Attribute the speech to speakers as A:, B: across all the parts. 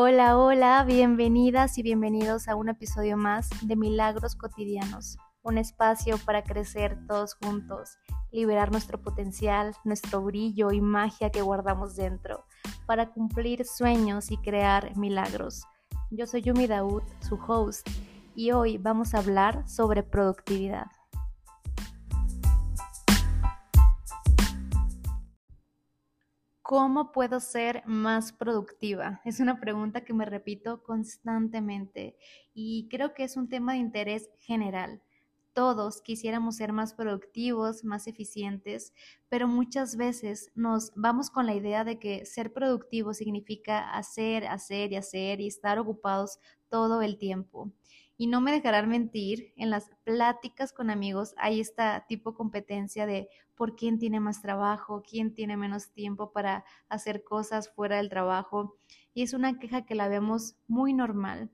A: Hola, hola, bienvenidas y bienvenidos a un episodio más de Milagros Cotidianos, un espacio para crecer todos juntos, liberar nuestro potencial, nuestro brillo y magia que guardamos dentro, para cumplir sueños y crear milagros. Yo soy Yumi Daud, su host, y hoy vamos a hablar sobre productividad. ¿Cómo puedo ser más productiva? Es una pregunta que me repito constantemente y creo que es un tema de interés general. Todos quisiéramos ser más productivos, más eficientes, pero muchas veces nos vamos con la idea de que ser productivo significa hacer, hacer y hacer y estar ocupados todo el tiempo. Y no me dejarán mentir, en las pláticas con amigos hay esta tipo competencia de por quién tiene más trabajo, quién tiene menos tiempo para hacer cosas fuera del trabajo. Y es una queja que la vemos muy normal.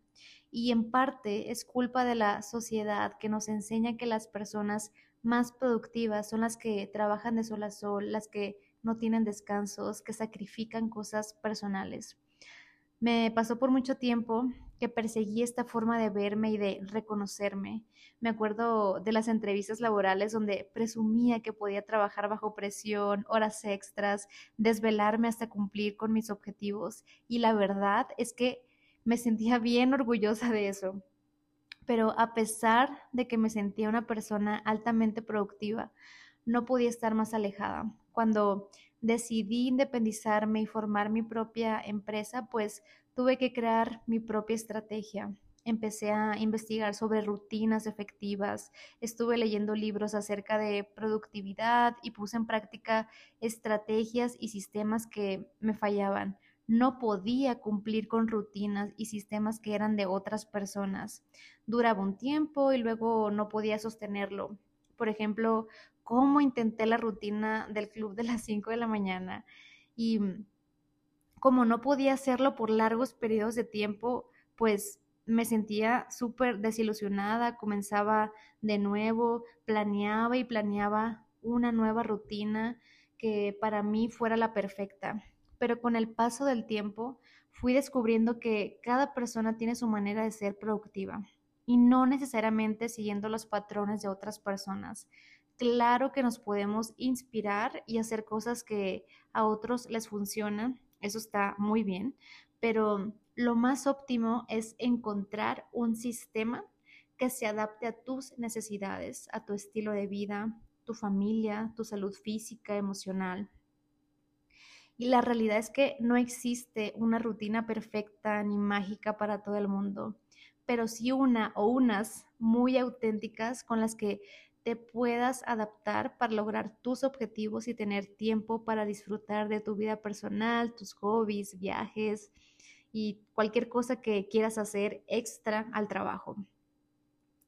A: Y en parte es culpa de la sociedad que nos enseña que las personas más productivas son las que trabajan de sol a sol, las que no tienen descansos, que sacrifican cosas personales. Me pasó por mucho tiempo que perseguí esta forma de verme y de reconocerme. Me acuerdo de las entrevistas laborales donde presumía que podía trabajar bajo presión, horas extras, desvelarme hasta cumplir con mis objetivos. Y la verdad es que me sentía bien orgullosa de eso. Pero a pesar de que me sentía una persona altamente productiva, no podía estar más alejada. Cuando decidí independizarme y formar mi propia empresa, pues tuve que crear mi propia estrategia. Empecé a investigar sobre rutinas efectivas, estuve leyendo libros acerca de productividad y puse en práctica estrategias y sistemas que me fallaban. No podía cumplir con rutinas y sistemas que eran de otras personas. Duraba un tiempo y luego no podía sostenerlo. Por ejemplo, cómo intenté la rutina del club de las 5 de la mañana y mm, como no podía hacerlo por largos periodos de tiempo, pues me sentía súper desilusionada, comenzaba de nuevo, planeaba y planeaba una nueva rutina que para mí fuera la perfecta. Pero con el paso del tiempo fui descubriendo que cada persona tiene su manera de ser productiva y no necesariamente siguiendo los patrones de otras personas claro que nos podemos inspirar y hacer cosas que a otros les funcionan, eso está muy bien, pero lo más óptimo es encontrar un sistema que se adapte a tus necesidades, a tu estilo de vida, tu familia, tu salud física, emocional. Y la realidad es que no existe una rutina perfecta ni mágica para todo el mundo, pero sí una o unas muy auténticas con las que te puedas adaptar para lograr tus objetivos y tener tiempo para disfrutar de tu vida personal, tus hobbies, viajes y cualquier cosa que quieras hacer extra al trabajo.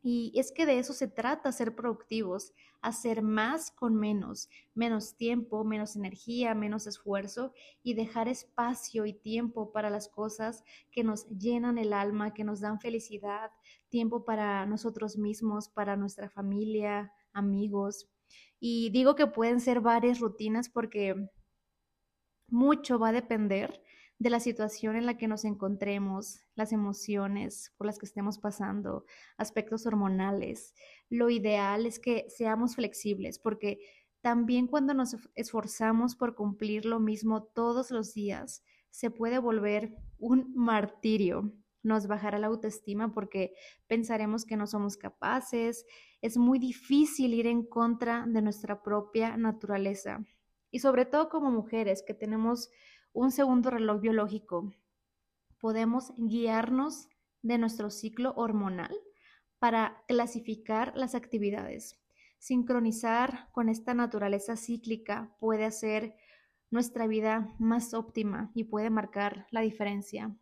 A: Y es que de eso se trata, ser productivos, hacer más con menos, menos tiempo, menos energía, menos esfuerzo y dejar espacio y tiempo para las cosas que nos llenan el alma, que nos dan felicidad, tiempo para nosotros mismos, para nuestra familia, amigos. Y digo que pueden ser varias rutinas porque mucho va a depender de la situación en la que nos encontremos, las emociones por las que estemos pasando, aspectos hormonales. Lo ideal es que seamos flexibles porque también cuando nos esforzamos por cumplir lo mismo todos los días, se puede volver un martirio. Nos bajará la autoestima porque pensaremos que no somos capaces. Es muy difícil ir en contra de nuestra propia naturaleza. Y sobre todo como mujeres que tenemos un segundo reloj biológico. Podemos guiarnos de nuestro ciclo hormonal para clasificar las actividades. Sincronizar con esta naturaleza cíclica puede hacer nuestra vida más óptima y puede marcar la diferencia.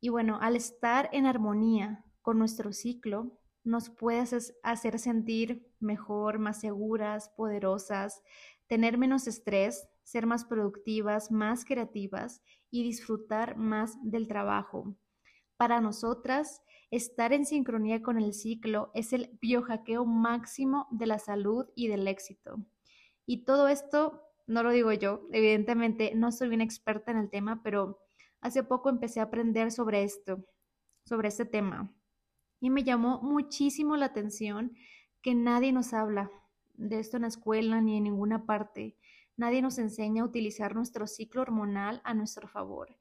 A: Y bueno, al estar en armonía con nuestro ciclo, nos puede hacer sentir mejor, más seguras, poderosas, tener menos estrés, ser más productivas, más creativas y disfrutar más del trabajo. Para nosotras, estar en sincronía con el ciclo es el biohackeo máximo de la salud y del éxito. Y todo esto no lo digo yo, evidentemente no soy una experta en el tema, pero hace poco empecé a aprender sobre esto, sobre este tema, y me llamó muchísimo la atención que nadie nos habla de esto en la escuela ni en ninguna parte. Nadie nos enseña a utilizar nuestro ciclo hormonal a nuestro favor.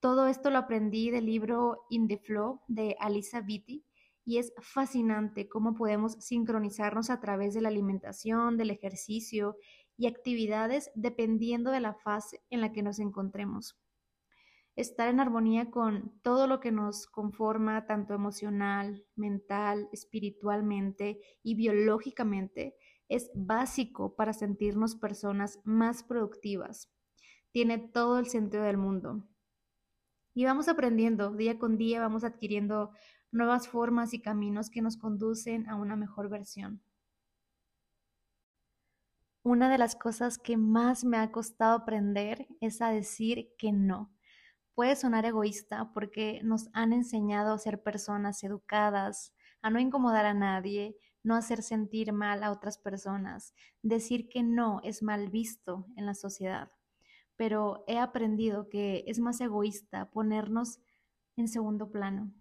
A: Todo esto lo aprendí del libro In the Flow de Alisa Vitti y es fascinante cómo podemos sincronizarnos a través de la alimentación, del ejercicio y actividades dependiendo de la fase en la que nos encontremos. Estar en armonía con todo lo que nos conforma, tanto emocional, mental, espiritualmente y biológicamente, es básico para sentirnos personas más productivas. Tiene todo el sentido del mundo. Y vamos aprendiendo, día con día vamos adquiriendo nuevas formas y caminos que nos conducen a una mejor versión. Una de las cosas que más me ha costado aprender es a decir que no. Puede sonar egoísta porque nos han enseñado a ser personas educadas, a no incomodar a nadie, no hacer sentir mal a otras personas. Decir que no es mal visto en la sociedad pero he aprendido que es más egoísta ponernos en segundo plano.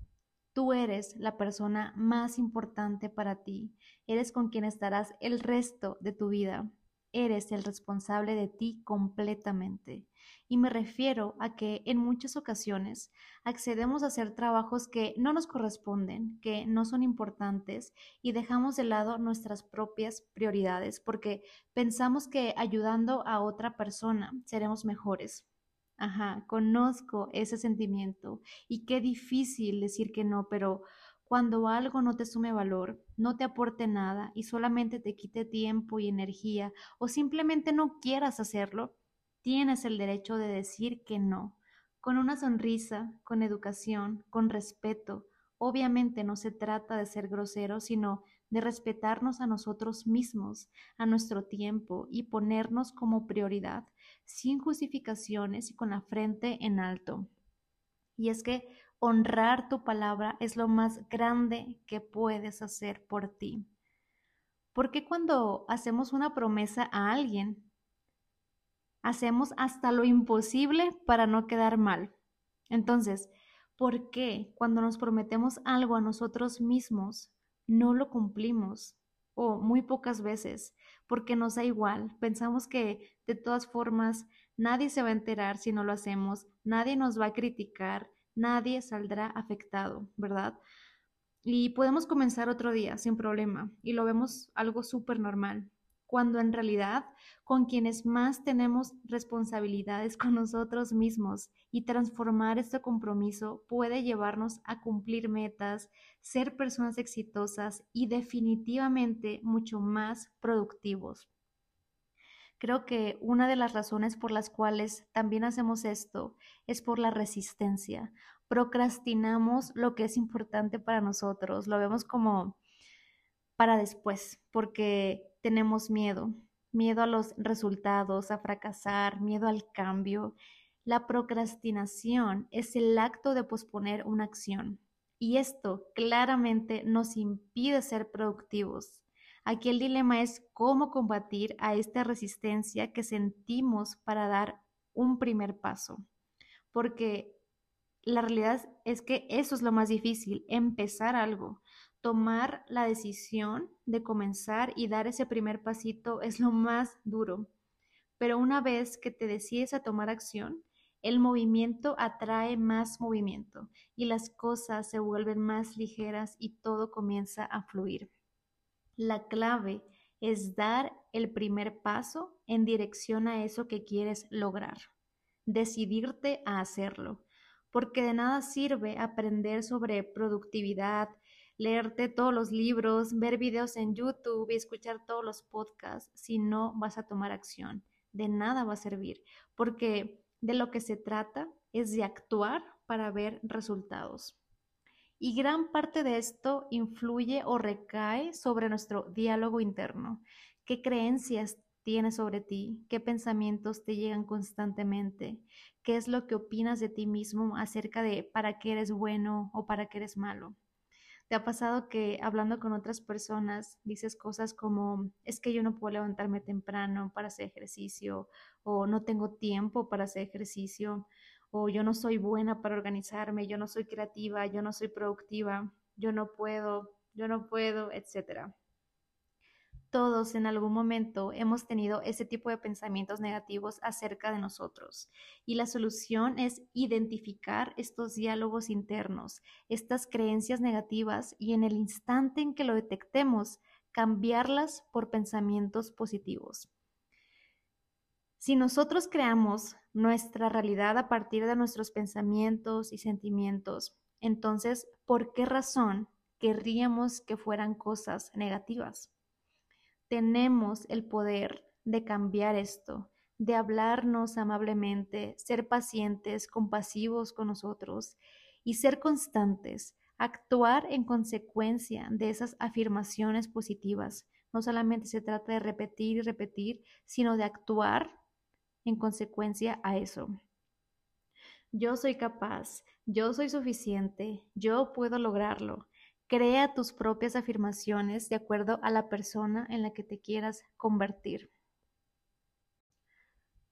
A: Tú eres la persona más importante para ti, eres con quien estarás el resto de tu vida eres el responsable de ti completamente. Y me refiero a que en muchas ocasiones accedemos a hacer trabajos que no nos corresponden, que no son importantes y dejamos de lado nuestras propias prioridades porque pensamos que ayudando a otra persona seremos mejores. Ajá, conozco ese sentimiento y qué difícil decir que no, pero cuando algo no te sume valor, no te aporte nada y solamente te quite tiempo y energía o simplemente no quieras hacerlo, tienes el derecho de decir que no, con una sonrisa, con educación, con respeto. Obviamente no se trata de ser grosero, sino de respetarnos a nosotros mismos, a nuestro tiempo y ponernos como prioridad, sin justificaciones y con la frente en alto. Y es que honrar tu palabra es lo más grande que puedes hacer por ti. Porque cuando hacemos una promesa a alguien, hacemos hasta lo imposible para no quedar mal? Entonces, ¿por qué cuando nos prometemos algo a nosotros mismos no lo cumplimos? O muy pocas veces, porque nos da igual. Pensamos que de todas formas nadie se va a enterar si no lo hacemos, nadie nos va a criticar, nadie saldrá afectado, ¿verdad? Y podemos comenzar otro día sin problema y lo vemos algo súper normal, cuando en realidad con quienes más tenemos responsabilidades con nosotros mismos y transformar este compromiso puede llevarnos a cumplir metas, ser personas exitosas y definitivamente mucho más productivos. Creo que una de las razones por las cuales también hacemos esto es por la resistencia. Procrastinamos lo que es importante para nosotros, lo vemos como para después, porque tenemos miedo, miedo a los resultados, a fracasar, miedo al cambio. La procrastinación es el acto de posponer una acción y esto claramente nos impide ser productivos. Aquí el dilema es cómo combatir a esta resistencia que sentimos para dar un primer paso. Porque la realidad es que eso es lo más difícil, empezar algo. Tomar la decisión de comenzar y dar ese primer pasito es lo más duro. Pero una vez que te decides a tomar acción, el movimiento atrae más movimiento y las cosas se vuelven más ligeras y todo comienza a fluir. La clave es dar el primer paso en dirección a eso que quieres lograr. Decidirte a hacerlo, porque de nada sirve aprender sobre productividad, leerte todos los libros, ver videos en YouTube y escuchar todos los podcasts si no vas a tomar acción. De nada va a servir, porque de lo que se trata es de actuar para ver resultados. Y gran parte de esto influye o recae sobre nuestro diálogo interno. ¿Qué creencias tienes sobre ti? ¿Qué pensamientos te llegan constantemente? ¿Qué es lo que opinas de ti mismo acerca de para qué eres bueno o para qué eres malo? ¿Te ha pasado que hablando con otras personas dices cosas como es que yo no puedo levantarme temprano para hacer ejercicio o no tengo tiempo para hacer ejercicio o yo no soy buena para organizarme, yo no soy creativa, yo no soy productiva, yo no puedo, yo no puedo, etcétera. Todos en algún momento hemos tenido ese tipo de pensamientos negativos acerca de nosotros y la solución es identificar estos diálogos internos, estas creencias negativas y en el instante en que lo detectemos, cambiarlas por pensamientos positivos. Si nosotros creamos nuestra realidad a partir de nuestros pensamientos y sentimientos, entonces, ¿por qué razón querríamos que fueran cosas negativas? tenemos el poder de cambiar esto, de hablarnos amablemente, ser pacientes, compasivos con nosotros y ser constantes, actuar en consecuencia de esas afirmaciones positivas. No solamente se trata de repetir y repetir, sino de actuar en consecuencia a eso. Yo soy capaz, yo soy suficiente, yo puedo lograrlo. Crea tus propias afirmaciones de acuerdo a la persona en la que te quieras convertir.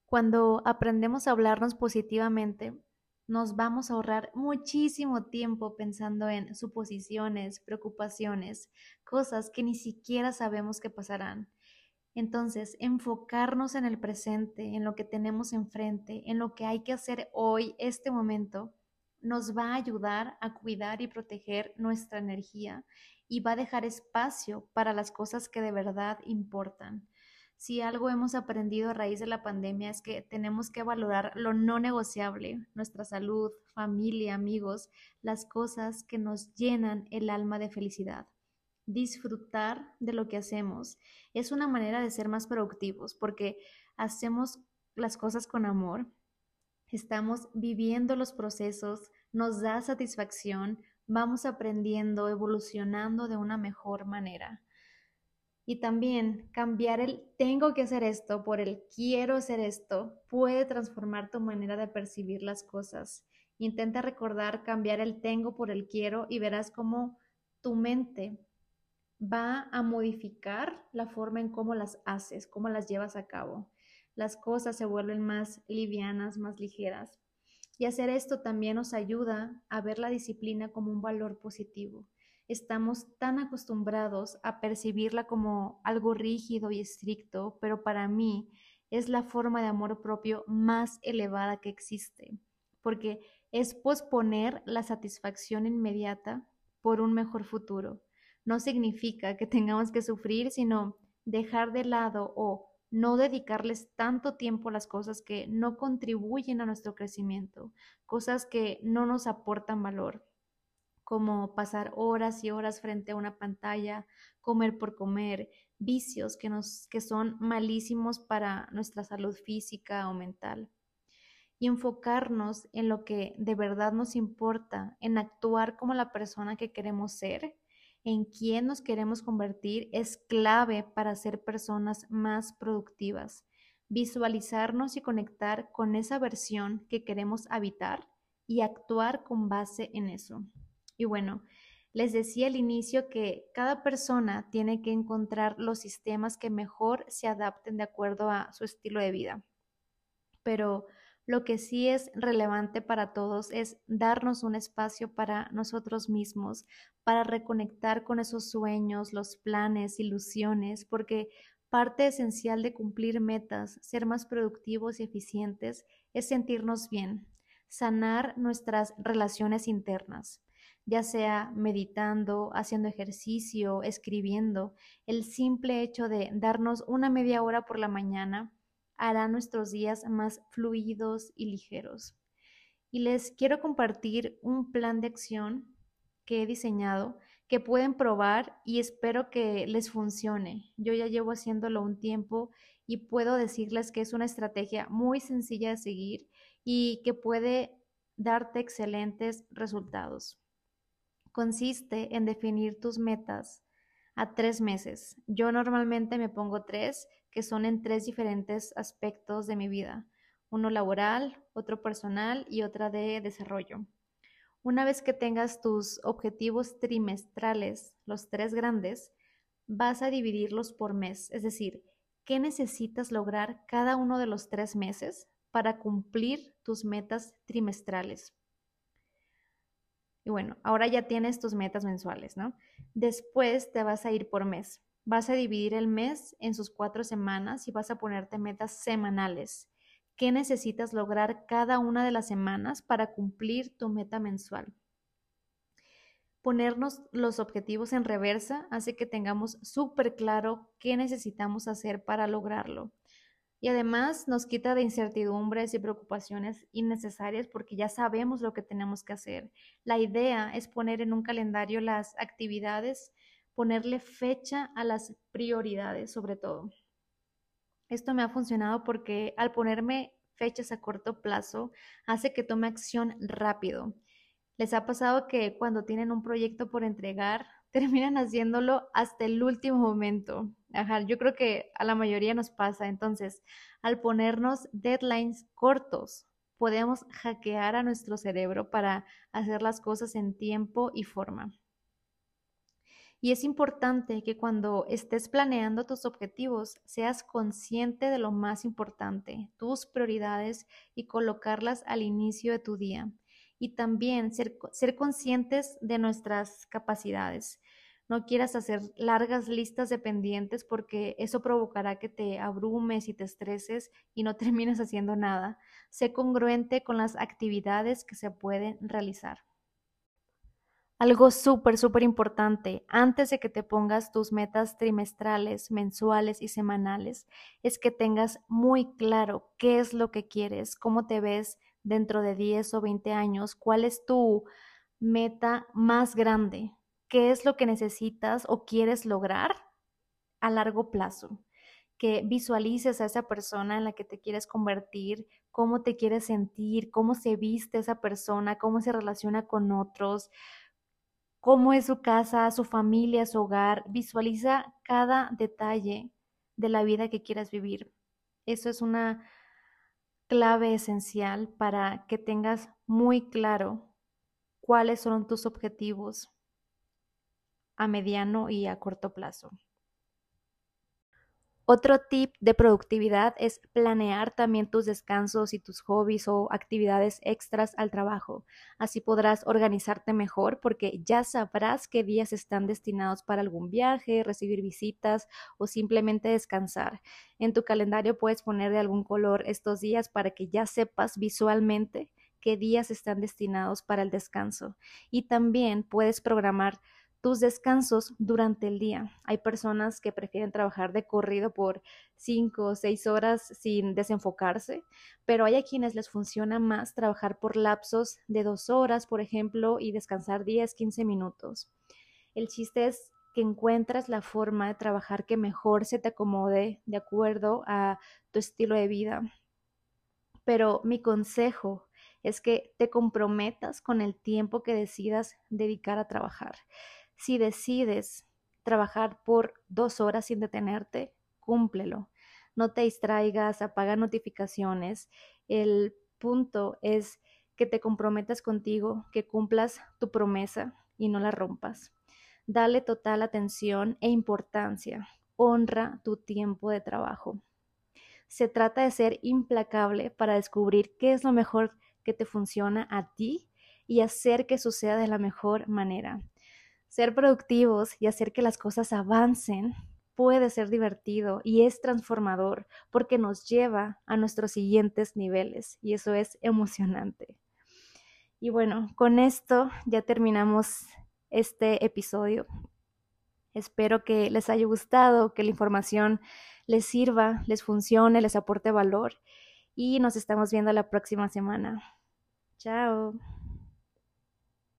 A: Cuando aprendemos a hablarnos positivamente, nos vamos a ahorrar muchísimo tiempo pensando en suposiciones, preocupaciones, cosas que ni siquiera sabemos que pasarán. Entonces, enfocarnos en el presente, en lo que tenemos enfrente, en lo que hay que hacer hoy, este momento, nos va a ayudar a cuidar y proteger nuestra energía y va a dejar espacio para las cosas que de verdad importan. Si algo hemos aprendido a raíz de la pandemia es que tenemos que valorar lo no negociable, nuestra salud, familia, amigos, las cosas que nos llenan el alma de felicidad. Disfrutar de lo que hacemos es una manera de ser más productivos porque hacemos las cosas con amor, estamos viviendo los procesos, nos da satisfacción, vamos aprendiendo, evolucionando de una mejor manera. Y también cambiar el tengo que hacer esto por el quiero hacer esto puede transformar tu manera de percibir las cosas. Intenta recordar cambiar el tengo por el quiero y verás cómo tu mente va a modificar la forma en cómo las haces, cómo las llevas a cabo las cosas se vuelven más livianas, más ligeras. Y hacer esto también nos ayuda a ver la disciplina como un valor positivo. Estamos tan acostumbrados a percibirla como algo rígido y estricto, pero para mí es la forma de amor propio más elevada que existe, porque es posponer la satisfacción inmediata por un mejor futuro. No significa que tengamos que sufrir, sino dejar de lado o no dedicarles tanto tiempo a las cosas que no contribuyen a nuestro crecimiento, cosas que no nos aportan valor, como pasar horas y horas frente a una pantalla, comer por comer, vicios que, nos, que son malísimos para nuestra salud física o mental. Y enfocarnos en lo que de verdad nos importa, en actuar como la persona que queremos ser en quién nos queremos convertir es clave para ser personas más productivas. Visualizarnos y conectar con esa versión que queremos habitar y actuar con base en eso. Y bueno, les decía al inicio que cada persona tiene que encontrar los sistemas que mejor se adapten de acuerdo a su estilo de vida. Pero lo que sí es relevante para todos es darnos un espacio para nosotros mismos, para reconectar con esos sueños, los planes, ilusiones, porque parte esencial de cumplir metas, ser más productivos y eficientes, es sentirnos bien, sanar nuestras relaciones internas ya sea meditando, haciendo ejercicio, escribiendo, el simple hecho de darnos una media hora por la mañana hará nuestros días más fluidos y ligeros. Y les quiero compartir un plan de acción que he diseñado que pueden probar y espero que les funcione. Yo ya llevo haciéndolo un tiempo y puedo decirles que es una estrategia muy sencilla de seguir y que puede darte excelentes resultados. Consiste en definir tus metas a tres meses. Yo normalmente me pongo tres que son en tres diferentes aspectos de mi vida, uno laboral, otro personal y otra de desarrollo. Una vez que tengas tus objetivos trimestrales, los tres grandes, vas a dividirlos por mes, es decir, ¿qué necesitas lograr cada uno de los tres meses para cumplir tus metas trimestrales. Y bueno, ahora ya tienes tus metas mensuales, ¿no? Después te vas a ir por mes. Vas a dividir el mes en sus cuatro semanas y vas a ponerte metas semanales. ¿Qué necesitas lograr cada una de las semanas para cumplir tu meta mensual? Ponernos los objetivos en reversa hace que tengamos súper claro qué necesitamos hacer para lograrlo. Y además nos quita de incertidumbres y preocupaciones innecesarias porque ya sabemos lo que tenemos que hacer. La idea es poner en un calendario las actividades, ponerle fecha a las prioridades sobre todo. Esto me ha funcionado porque al ponerme fechas a corto plazo hace que tome acción rápido. ¿Les ha pasado que cuando tienen un proyecto por entregar terminan haciéndolo hasta el último momento. Ajá, yo creo que a la mayoría nos pasa. Entonces, al ponernos deadlines cortos, podemos hackear a nuestro cerebro para hacer las cosas en tiempo y forma. Y es importante que cuando estés planeando tus objetivos seas consciente de lo más importante, tus prioridades y colocarlas al inicio de tu día y también ser, ser conscientes de nuestras capacidades. No quieras hacer largas listas de pendientes porque eso provocará que te abrumes y te estreses y no termines haciendo nada. Sé congruente con las actividades que se pueden realizar. Algo súper, súper importante antes de que te pongas tus metas trimestrales, mensuales y semanales es que tengas muy claro qué es lo que quieres, cómo te ves dentro de 10 o 20 años, cuál es tu meta más grande, qué es lo que necesitas o quieres lograr a largo plazo, que visualices a esa persona en la que te quieres convertir, cómo te quieres sentir, cómo se viste esa persona, cómo se relaciona con otros, cómo es su casa, su familia, su hogar. Visualiza cada detalle de la vida que quieras vivir. Eso es una clave esencial para que tengas muy claro cuáles son tus objetivos a mediano y a corto plazo. Otro tip de productividad es planear también tus descansos y tus hobbies o actividades extras al trabajo. Así podrás organizarte mejor porque ya sabrás qué días están destinados para algún viaje, recibir visitas o simplemente descansar. En tu calendario puedes poner de algún color estos días para que ya sepas visualmente qué días están destinados para el descanso. Y también puedes programar tus descansos durante el día. Hay personas que prefieren trabajar de corrido por cinco o seis horas sin desenfocarse, pero hay a quienes les funciona más trabajar por lapsos de dos horas, por ejemplo, y descansar 10, 15 minutos. El chiste es que encuentras la forma de trabajar que mejor se te acomode de acuerdo a tu estilo de vida. Pero mi consejo es que te comprometas con el tiempo que decidas dedicar a trabajar. Si decides trabajar por dos horas sin detenerte, cúmplelo. No te distraigas, apaga notificaciones. El punto es que te comprometas contigo, que cumplas tu promesa y no la rompas. Dale total atención e importancia. Honra tu tiempo de trabajo. Se trata de ser implacable para descubrir qué es lo mejor que te funciona a ti y hacer que suceda de la mejor manera. Ser productivos y hacer que las cosas avancen puede ser divertido y es transformador porque nos lleva a nuestros siguientes niveles y eso es emocionante. Y bueno, con esto ya terminamos este episodio. Espero que les haya gustado, que la información les sirva, les funcione, les aporte valor y nos estamos viendo la próxima semana. Chao.